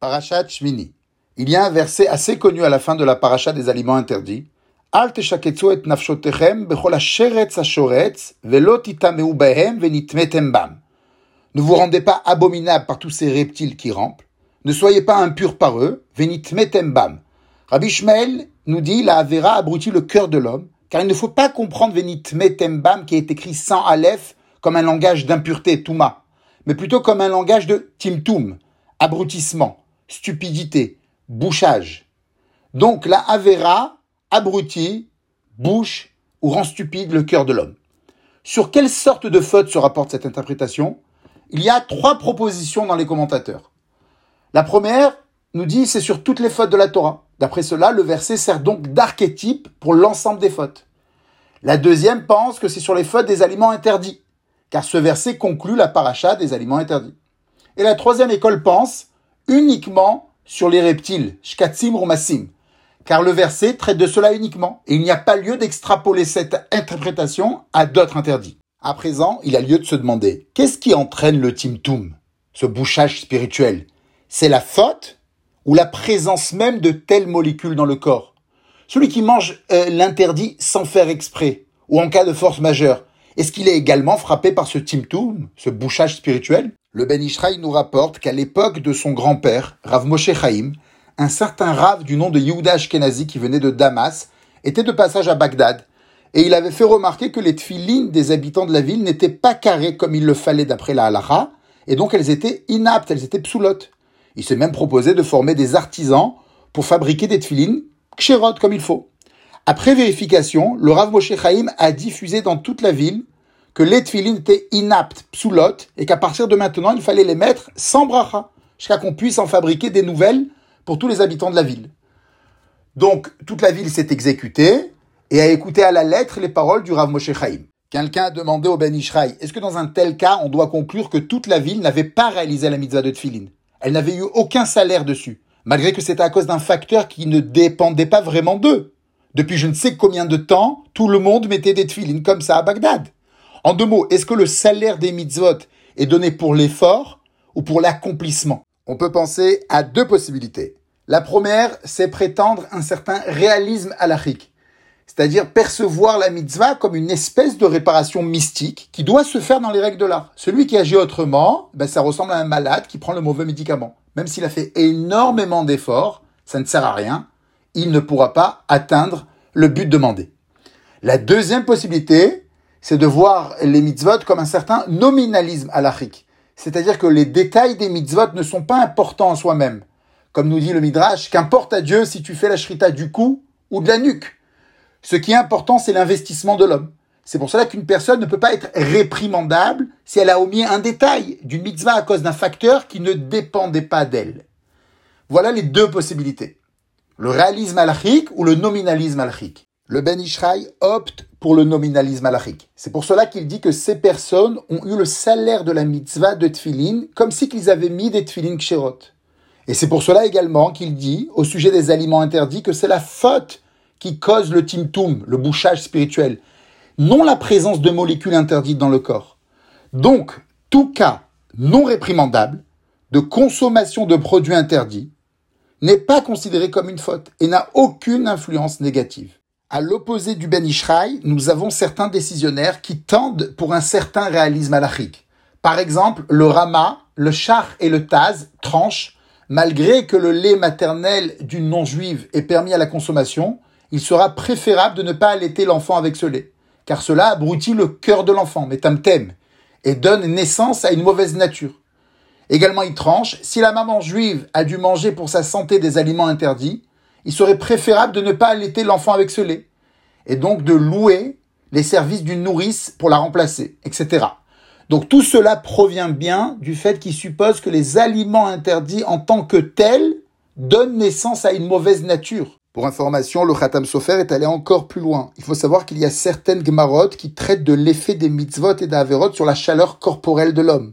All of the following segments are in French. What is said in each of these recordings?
Parashat Shmini. Il y a un verset assez connu à la fin de la paracha des aliments interdits. Et bechol venitmetem. Ne vous rendez pas abominables par tous ces reptiles qui rampent. Ne soyez pas impurs par eux. Venitmetem bam. Rabbi Shmuel nous dit la Avera abrutit le cœur de l'homme, car il ne faut pas comprendre venitmetem bam qui est écrit sans aleph comme un langage d'impureté, touma, mais plutôt comme un langage de timtum, abrutissement, stupidité, bouchage. Donc la Avera abrutit, bouche ou rend stupide le cœur de l'homme. Sur quelle sorte de faute se rapporte cette interprétation? Il y a trois propositions dans les commentateurs. La première nous dit c'est sur toutes les fautes de la Torah. D'après cela, le verset sert donc d'archétype pour l'ensemble des fautes. La deuxième pense que c'est sur les fautes des aliments interdits, car ce verset conclut la paracha des aliments interdits. Et la troisième école pense uniquement sur les reptiles, shkatzim rumasim, car le verset traite de cela uniquement, et il n'y a pas lieu d'extrapoler cette interprétation à d'autres interdits. À présent, il a lieu de se demander, qu'est-ce qui entraîne le timtum, ce bouchage spirituel? C'est la faute ou la présence même de telles molécules dans le corps? Celui qui mange euh, l'interdit sans faire exprès, ou en cas de force majeure, est-ce qu'il est également frappé par ce timtum, ce bouchage spirituel? Le Ben Ishraï nous rapporte qu'à l'époque de son grand-père, Rav Moshe Chaim, un certain Rav du nom de Yehuda Ashkenazi qui venait de Damas était de passage à Bagdad et il avait fait remarquer que les tfilines des habitants de la ville n'étaient pas carrées comme il le fallait d'après la halacha et donc elles étaient inaptes, elles étaient psoulotes. Il s'est même proposé de former des artisans pour fabriquer des tfilines kshérot comme il faut. Après vérification, le Rav Moshe Chaim a diffusé dans toute la ville que les tfilines étaient inaptes, psoulotes, et qu'à partir de maintenant, il fallait les mettre sans bracha, jusqu'à qu'on puisse en fabriquer des nouvelles pour tous les habitants de la ville. Donc, toute la ville s'est exécutée et a écouté à la lettre les paroles du Rav Moshe Chaim. Quelqu'un a demandé au Ben Ishraï, est-ce que dans un tel cas, on doit conclure que toute la ville n'avait pas réalisé la mitzvah de Tfilin Elle n'avait eu aucun salaire dessus, malgré que c'était à cause d'un facteur qui ne dépendait pas vraiment d'eux. Depuis je ne sais combien de temps, tout le monde mettait des Tfilin comme ça à Bagdad. En deux mots, est-ce que le salaire des mitzvot est donné pour l'effort ou pour l'accomplissement? On peut penser à deux possibilités. La première, c'est prétendre un certain réalisme halachique, c'est-à-dire percevoir la mitzvah comme une espèce de réparation mystique qui doit se faire dans les règles de l'art. Celui qui agit autrement, ben, ça ressemble à un malade qui prend le mauvais médicament. Même s'il a fait énormément d'efforts, ça ne sert à rien, il ne pourra pas atteindre le but demandé. La deuxième possibilité, c'est de voir les mitzvot comme un certain nominalisme halachique. C'est-à-dire que les détails des mitzvot ne sont pas importants en soi-même. Comme nous dit le Midrash, qu'importe à Dieu si tu fais la shrita du cou ou de la nuque. Ce qui est important, c'est l'investissement de l'homme. C'est pour cela qu'une personne ne peut pas être réprimandable si elle a omis un détail d'une mitzvah à cause d'un facteur qui ne dépendait pas d'elle. Voilà les deux possibilités. Le réalisme halachique ou le nominalisme halachique. Le Ben Ishraï opte pour le nominalisme halachique. C'est pour cela qu'il dit que ces personnes ont eu le salaire de la mitzvah de tfilin comme si qu'ils avaient mis des tfilin kshérot. Et c'est pour cela également qu'il dit, au sujet des aliments interdits, que c'est la faute qui cause le timtum, le bouchage spirituel, non la présence de molécules interdites dans le corps. Donc, tout cas non réprimandable de consommation de produits interdits n'est pas considéré comme une faute et n'a aucune influence négative. À l'opposé du Ben Ishraï, nous avons certains décisionnaires qui tendent pour un certain réalisme halachique. Par exemple, le Rama, le Char et le Taz tranchent, malgré que le lait maternel d'une non-juive est permis à la consommation, il sera préférable de ne pas allaiter l'enfant avec ce lait, car cela abrutit le cœur de l'enfant, metamtem, et donne naissance à une mauvaise nature. Également, il tranche, si la maman juive a dû manger pour sa santé des aliments interdits, il serait préférable de ne pas allaiter l'enfant avec ce lait, et donc de louer les services d'une nourrice pour la remplacer, etc. Donc tout cela provient bien du fait qu'il suppose que les aliments interdits en tant que tels donnent naissance à une mauvaise nature. Pour information, le Khatam Sofer est allé encore plus loin. Il faut savoir qu'il y a certaines Gemarot qui traitent de l'effet des mitzvot et d'Averot sur la chaleur corporelle de l'homme.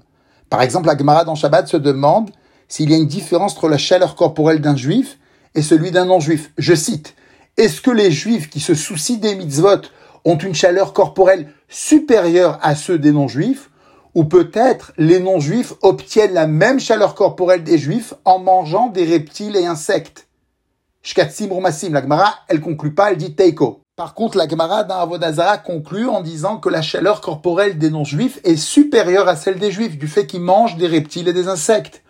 Par exemple, la Gemara dans Shabbat se demande s'il y a une différence entre la chaleur corporelle d'un juif et celui d'un non-juif. Je cite, est-ce que les juifs qui se soucient des mitzvot ont une chaleur corporelle supérieure à ceux des non-juifs Ou peut-être les non-juifs obtiennent la même chaleur corporelle des juifs en mangeant des reptiles et insectes? Shkatsim Rumassim, la Gemara, elle conclut pas, elle dit Teiko. Par contre, la Gemara d'un Avodazara conclut en disant que la chaleur corporelle des non-juifs est supérieure à celle des juifs, du fait qu'ils mangent des reptiles et des insectes.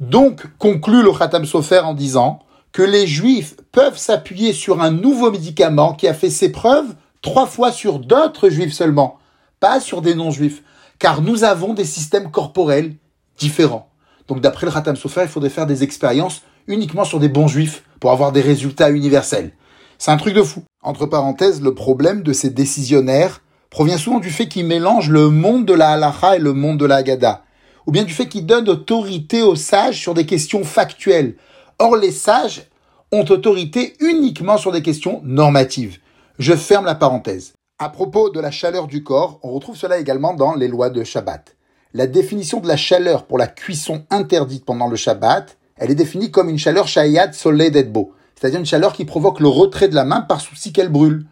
Donc, conclut le Khatam Sofer en disant que les juifs peuvent s'appuyer sur un nouveau médicament qui a fait ses preuves trois fois sur d'autres juifs seulement, pas sur des non-juifs car nous avons des systèmes corporels différents. Donc d'après le Khatam Sofer, il faudrait faire des expériences uniquement sur des bons juifs pour avoir des résultats universels. C'est un truc de fou. Entre parenthèses, le problème de ces décisionnaires provient souvent du fait qu'ils mélangent le monde de la halacha et le monde de la Haggadah, ou bien du fait qu'ils donnent autorité aux sages sur des questions factuelles. Or, les sages ont autorité uniquement sur des questions normatives. Je ferme la parenthèse. À propos de la chaleur du corps, on retrouve cela également dans les lois de Shabbat. La définition de la chaleur pour la cuisson interdite pendant le Shabbat, elle est définie comme une chaleur shayat solé d'etbo, c'est-à-dire une chaleur qui provoque le retrait de la main par souci qu'elle brûle,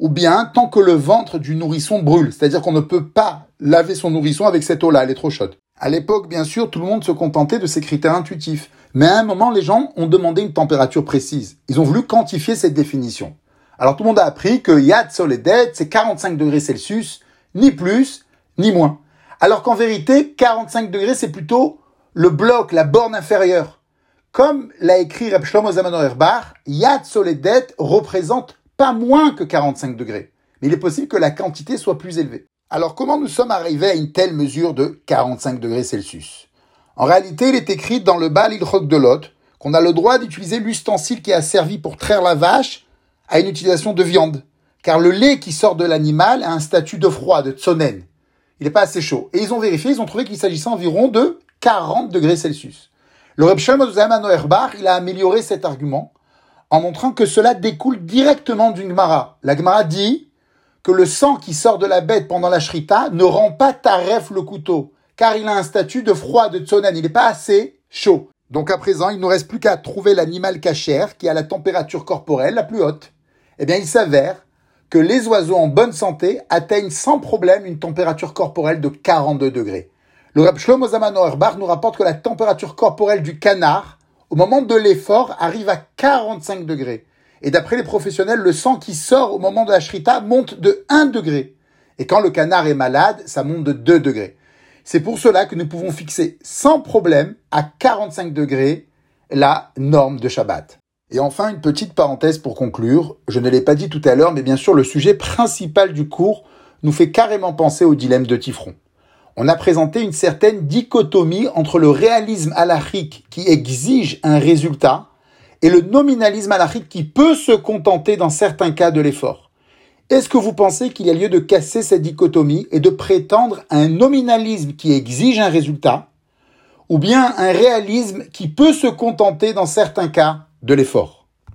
ou bien tant que le ventre du nourrisson brûle, c'est-à-dire qu'on ne peut pas laver son nourrisson avec cette eau-là, elle est trop chaude. À l'époque, bien sûr, tout le monde se contentait de ces critères intuitifs, mais à un moment, les gens ont demandé une température précise. Ils ont voulu quantifier cette définition. Alors tout le monde a appris que Yad Soledet, c'est 45 degrés Celsius, ni plus, ni moins. Alors qu'en vérité, 45 degrés, c'est plutôt le bloc, la borne inférieure. Comme l'a écrit Reb Shlomo Auerbach, Yad Soledet représente pas moins que 45 degrés. Mais il est possible que la quantité soit plus élevée. Alors comment nous sommes arrivés à une telle mesure de 45 degrés Celsius? En réalité, il est écrit dans le Baal Ilchok de Lot qu'on a le droit d'utiliser l'ustensile qui a servi pour traire la vache à une utilisation de viande. Car le lait qui sort de l'animal a un statut de froid, de tsonen. Il n'est pas assez chaud. Et ils ont vérifié, ils ont trouvé qu'il s'agissait environ de 40 degrés Celsius. Le Reb Herbach, il a amélioré cet argument en montrant que cela découle directement d'une Gemara. La Gemara dit que le sang qui sort de la bête pendant la shrita ne rend pas taref le couteau, car il a un statut de froid, de tsonen. Il n'est pas assez chaud. Donc à présent, il ne nous reste plus qu'à trouver l'animal cachère qui a la température corporelle la plus haute eh bien, il s'avère que les oiseaux en bonne santé atteignent sans problème une température corporelle de 42 degrés. Le Rab Shlomo Zaman nous rapporte que la température corporelle du canard, au moment de l'effort, arrive à 45 degrés. Et d'après les professionnels, le sang qui sort au moment de la shrita monte de 1 degré. Et quand le canard est malade, ça monte de 2 degrés. C'est pour cela que nous pouvons fixer sans problème à 45 degrés la norme de Shabbat. Et enfin, une petite parenthèse pour conclure. Je ne l'ai pas dit tout à l'heure, mais bien sûr, le sujet principal du cours nous fait carrément penser au dilemme de Tifron. On a présenté une certaine dichotomie entre le réalisme halachique qui exige un résultat et le nominalisme halachique qui peut se contenter dans certains cas de l'effort. Est-ce que vous pensez qu'il y a lieu de casser cette dichotomie et de prétendre un nominalisme qui exige un résultat ou bien un réalisme qui peut se contenter dans certains cas de l'effort?